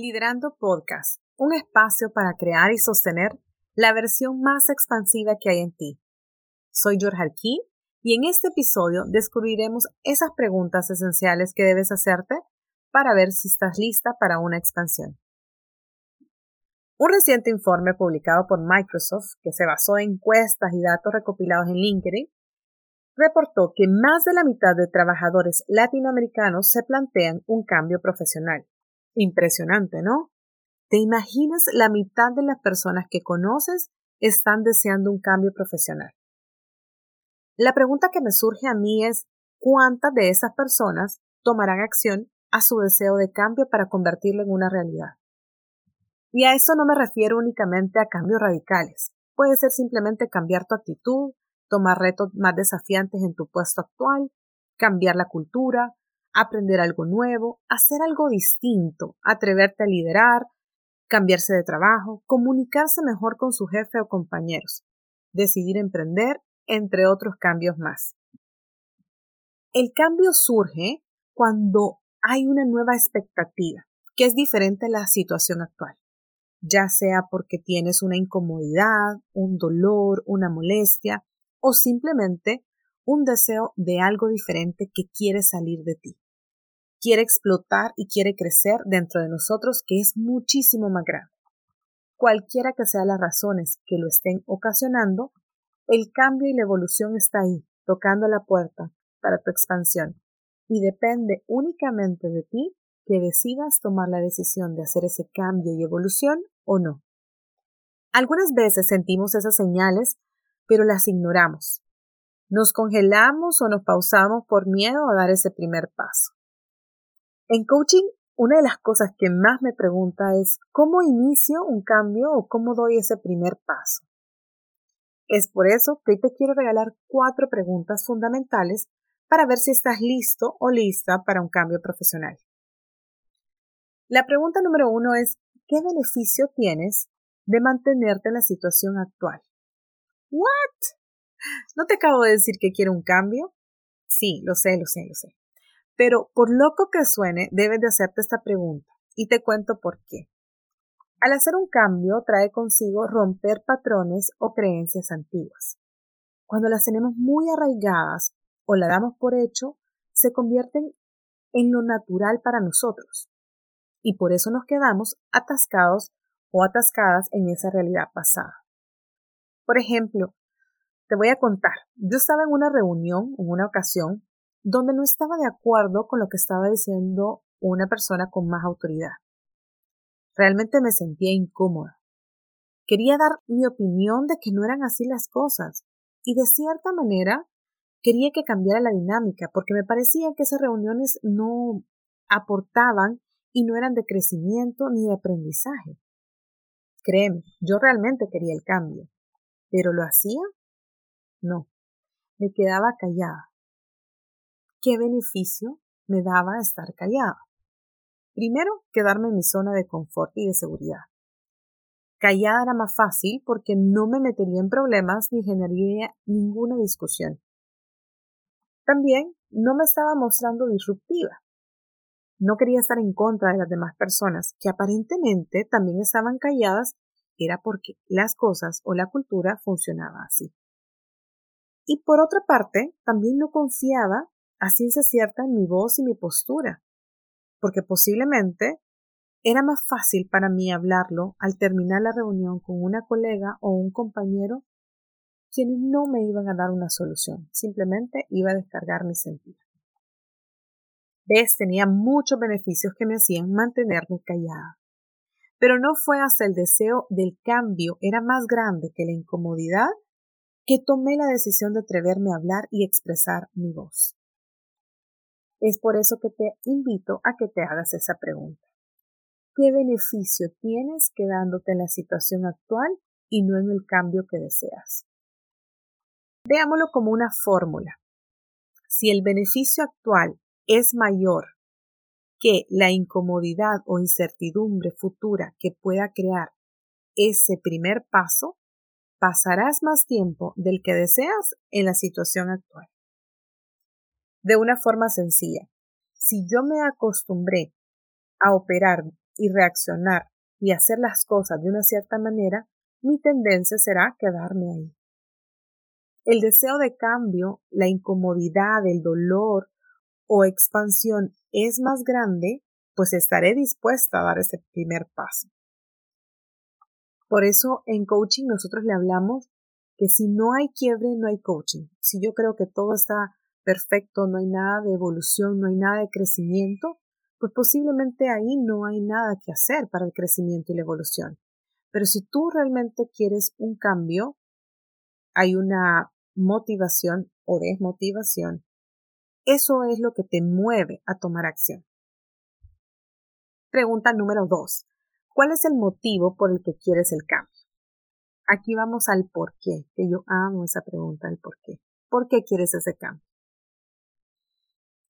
Liderando Podcast, un espacio para crear y sostener la versión más expansiva que hay en ti. Soy George Alquí y en este episodio descubriremos esas preguntas esenciales que debes hacerte para ver si estás lista para una expansión. Un reciente informe publicado por Microsoft, que se basó en encuestas y datos recopilados en LinkedIn, reportó que más de la mitad de trabajadores latinoamericanos se plantean un cambio profesional. Impresionante, ¿no? ¿Te imaginas la mitad de las personas que conoces están deseando un cambio profesional? La pregunta que me surge a mí es ¿cuántas de esas personas tomarán acción a su deseo de cambio para convertirlo en una realidad? Y a eso no me refiero únicamente a cambios radicales. Puede ser simplemente cambiar tu actitud, tomar retos más desafiantes en tu puesto actual, cambiar la cultura, aprender algo nuevo, hacer algo distinto, atreverte a liderar, cambiarse de trabajo, comunicarse mejor con su jefe o compañeros, decidir emprender, entre otros cambios más. El cambio surge cuando hay una nueva expectativa, que es diferente a la situación actual, ya sea porque tienes una incomodidad, un dolor, una molestia o simplemente un deseo de algo diferente que quiere salir de ti quiere explotar y quiere crecer dentro de nosotros, que es muchísimo más grande. Cualquiera que sean las razones que lo estén ocasionando, el cambio y la evolución está ahí, tocando la puerta para tu expansión. Y depende únicamente de ti que decidas tomar la decisión de hacer ese cambio y evolución o no. Algunas veces sentimos esas señales, pero las ignoramos. Nos congelamos o nos pausamos por miedo a dar ese primer paso. En coaching, una de las cosas que más me pregunta es cómo inicio un cambio o cómo doy ese primer paso. Es por eso que te quiero regalar cuatro preguntas fundamentales para ver si estás listo o lista para un cambio profesional. La pregunta número uno es, ¿qué beneficio tienes de mantenerte en la situación actual? ¿What? ¿No te acabo de decir que quiero un cambio? Sí, lo sé, lo sé, lo sé. Pero por loco que suene, debes de hacerte esta pregunta y te cuento por qué. Al hacer un cambio trae consigo romper patrones o creencias antiguas. Cuando las tenemos muy arraigadas o la damos por hecho, se convierten en lo natural para nosotros. Y por eso nos quedamos atascados o atascadas en esa realidad pasada. Por ejemplo, te voy a contar, yo estaba en una reunión en una ocasión donde no estaba de acuerdo con lo que estaba diciendo una persona con más autoridad. Realmente me sentía incómoda. Quería dar mi opinión de que no eran así las cosas y de cierta manera quería que cambiara la dinámica porque me parecía que esas reuniones no aportaban y no eran de crecimiento ni de aprendizaje. Créeme, yo realmente quería el cambio, pero ¿lo hacía? No, me quedaba callada ¿Qué beneficio me daba estar callada? Primero, quedarme en mi zona de confort y de seguridad. Callada era más fácil porque no me metería en problemas ni generaría ninguna discusión. También no me estaba mostrando disruptiva. No quería estar en contra de las demás personas que aparentemente también estaban calladas, era porque las cosas o la cultura funcionaba así. Y por otra parte, también no confiaba a ciencia cierta en mi voz y mi postura, porque posiblemente era más fácil para mí hablarlo al terminar la reunión con una colega o un compañero quienes no me iban a dar una solución, simplemente iba a descargar mi sentido. ¿Ves? Tenía muchos beneficios que me hacían mantenerme callada. Pero no fue hasta el deseo del cambio era más grande que la incomodidad que tomé la decisión de atreverme a hablar y expresar mi voz. Es por eso que te invito a que te hagas esa pregunta. ¿Qué beneficio tienes quedándote en la situación actual y no en el cambio que deseas? Veámoslo como una fórmula. Si el beneficio actual es mayor que la incomodidad o incertidumbre futura que pueda crear ese primer paso, pasarás más tiempo del que deseas en la situación actual de una forma sencilla. Si yo me acostumbré a operar y reaccionar y hacer las cosas de una cierta manera, mi tendencia será quedarme ahí. El deseo de cambio, la incomodidad, el dolor o expansión es más grande, pues estaré dispuesta a dar ese primer paso. Por eso en coaching nosotros le hablamos que si no hay quiebre, no hay coaching. Si yo creo que todo está perfecto, no hay nada de evolución, no hay nada de crecimiento, pues posiblemente ahí no hay nada que hacer para el crecimiento y la evolución. Pero si tú realmente quieres un cambio, hay una motivación o desmotivación. Eso es lo que te mueve a tomar acción. Pregunta número dos. ¿Cuál es el motivo por el que quieres el cambio? Aquí vamos al por qué, que yo amo esa pregunta, el por qué. ¿Por qué quieres ese cambio?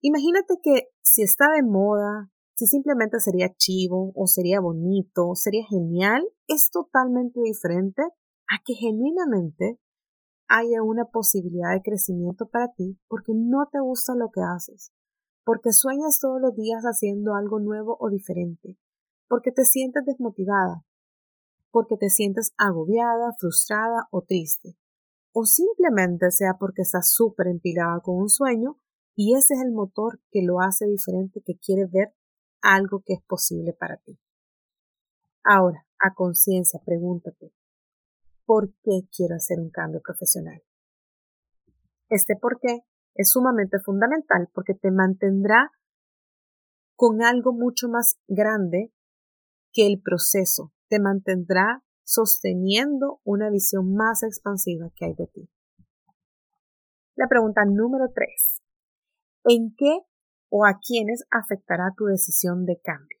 Imagínate que si está de moda, si simplemente sería chivo o sería bonito, sería genial, es totalmente diferente a que genuinamente haya una posibilidad de crecimiento para ti porque no te gusta lo que haces, porque sueñas todos los días haciendo algo nuevo o diferente, porque te sientes desmotivada, porque te sientes agobiada, frustrada o triste, o simplemente sea porque estás súper empilada con un sueño y ese es el motor que lo hace diferente, que quiere ver algo que es posible para ti. Ahora, a conciencia, pregúntate, ¿por qué quiero hacer un cambio profesional? Este por qué es sumamente fundamental porque te mantendrá con algo mucho más grande que el proceso te mantendrá sosteniendo una visión más expansiva que hay de ti. La pregunta número tres. ¿En qué o a quiénes afectará tu decisión de cambio?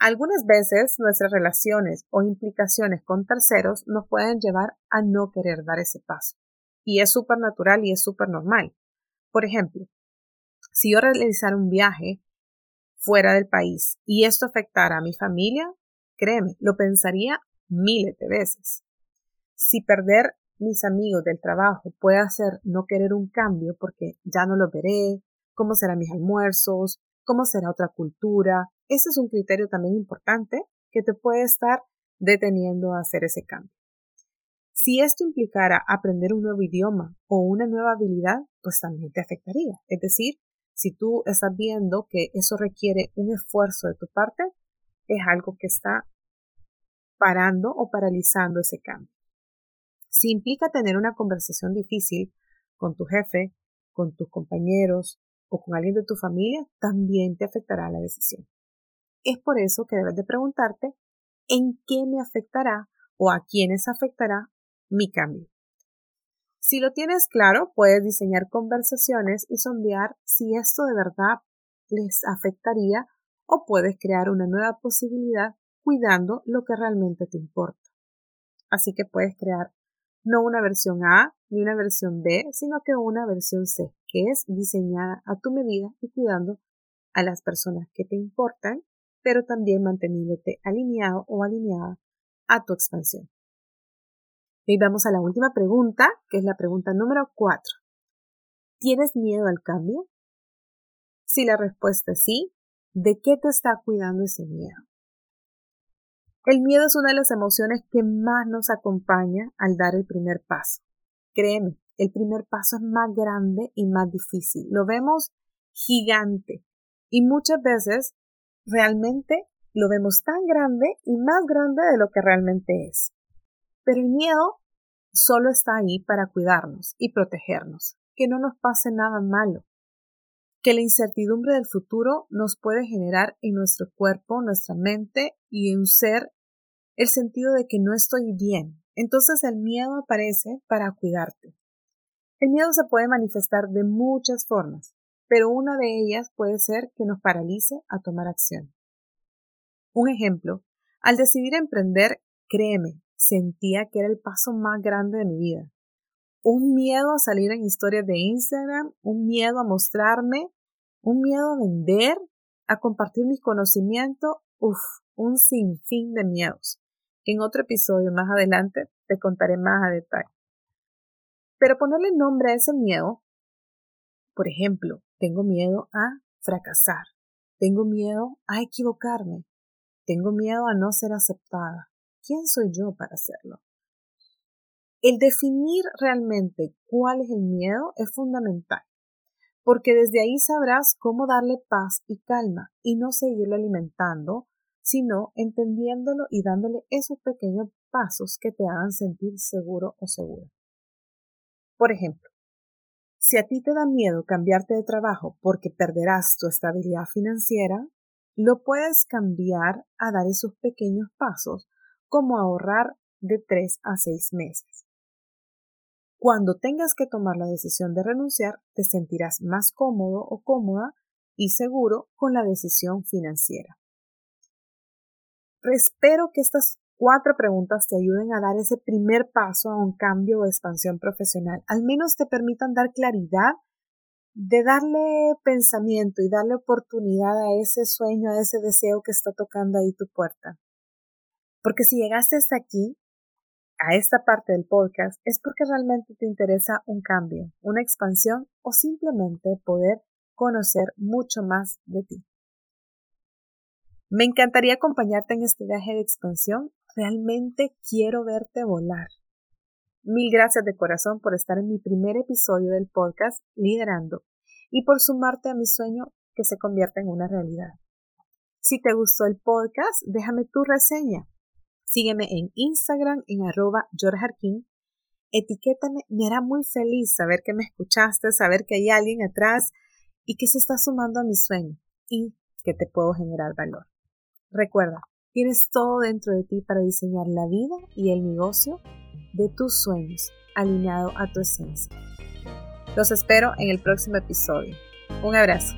Algunas veces nuestras relaciones o implicaciones con terceros nos pueden llevar a no querer dar ese paso. Y es súper natural y es súper normal. Por ejemplo, si yo realizara un viaje fuera del país y esto afectara a mi familia, créeme, lo pensaría miles de veces. Si perder mis amigos del trabajo puede hacer no querer un cambio porque ya no lo veré, cómo serán mis almuerzos, cómo será otra cultura, ese es un criterio también importante que te puede estar deteniendo a hacer ese cambio. Si esto implicara aprender un nuevo idioma o una nueva habilidad, pues también te afectaría. Es decir, si tú estás viendo que eso requiere un esfuerzo de tu parte, es algo que está parando o paralizando ese cambio. Si implica tener una conversación difícil con tu jefe, con tus compañeros o con alguien de tu familia, también te afectará la decisión. Es por eso que debes de preguntarte en qué me afectará o a quiénes afectará mi cambio. Si lo tienes claro, puedes diseñar conversaciones y sondear si esto de verdad les afectaría o puedes crear una nueva posibilidad cuidando lo que realmente te importa. Así que puedes crear no una versión A ni una versión B, sino que una versión C, que es diseñada a tu medida y cuidando a las personas que te importan, pero también manteniéndote alineado o alineada a tu expansión. Y vamos a la última pregunta, que es la pregunta número 4. ¿Tienes miedo al cambio? Si la respuesta es sí, ¿de qué te está cuidando ese miedo? El miedo es una de las emociones que más nos acompaña al dar el primer paso. Créeme, el primer paso es más grande y más difícil. Lo vemos gigante y muchas veces realmente lo vemos tan grande y más grande de lo que realmente es. Pero el miedo solo está ahí para cuidarnos y protegernos, que no nos pase nada malo, que la incertidumbre del futuro nos puede generar en nuestro cuerpo, nuestra mente y en un ser el sentido de que no estoy bien. Entonces el miedo aparece para cuidarte. El miedo se puede manifestar de muchas formas, pero una de ellas puede ser que nos paralice a tomar acción. Un ejemplo, al decidir emprender, créeme, sentía que era el paso más grande de mi vida. Un miedo a salir en historias de Instagram, un miedo a mostrarme, un miedo a vender, a compartir mis conocimientos, uff, un sinfín de miedos. En otro episodio más adelante te contaré más a detalle. Pero ponerle nombre a ese miedo, por ejemplo, tengo miedo a fracasar, tengo miedo a equivocarme, Tengo miedo a no ser aceptada. ¿Quién soy yo para hacerlo? El definir realmente cuál es el miedo es fundamental, porque desde ahí sabrás cómo darle paz y calma y no seguirlo alimentando, sino entendiéndolo y dándole esos pequeños pasos que te hagan sentir seguro o segura. Por ejemplo, si a ti te da miedo cambiarte de trabajo porque perderás tu estabilidad financiera, lo puedes cambiar a dar esos pequeños pasos como ahorrar de 3 a 6 meses. Cuando tengas que tomar la decisión de renunciar, te sentirás más cómodo o cómoda y seguro con la decisión financiera. Espero que estas cuatro preguntas te ayuden a dar ese primer paso a un cambio o expansión profesional. Al menos te permitan dar claridad de darle pensamiento y darle oportunidad a ese sueño, a ese deseo que está tocando ahí tu puerta. Porque si llegaste hasta aquí, a esta parte del podcast, es porque realmente te interesa un cambio, una expansión o simplemente poder conocer mucho más de ti. Me encantaría acompañarte en este viaje de expansión. Realmente quiero verte volar. Mil gracias de corazón por estar en mi primer episodio del podcast Liderando y por sumarte a mi sueño que se convierta en una realidad. Si te gustó el podcast, déjame tu reseña Sígueme en Instagram en arroba Etiquétame, me hará muy feliz saber que me escuchaste, saber que hay alguien atrás y que se está sumando a mi sueño y que te puedo generar valor. Recuerda, tienes todo dentro de ti para diseñar la vida y el negocio de tus sueños alineado a tu esencia. Los espero en el próximo episodio. Un abrazo.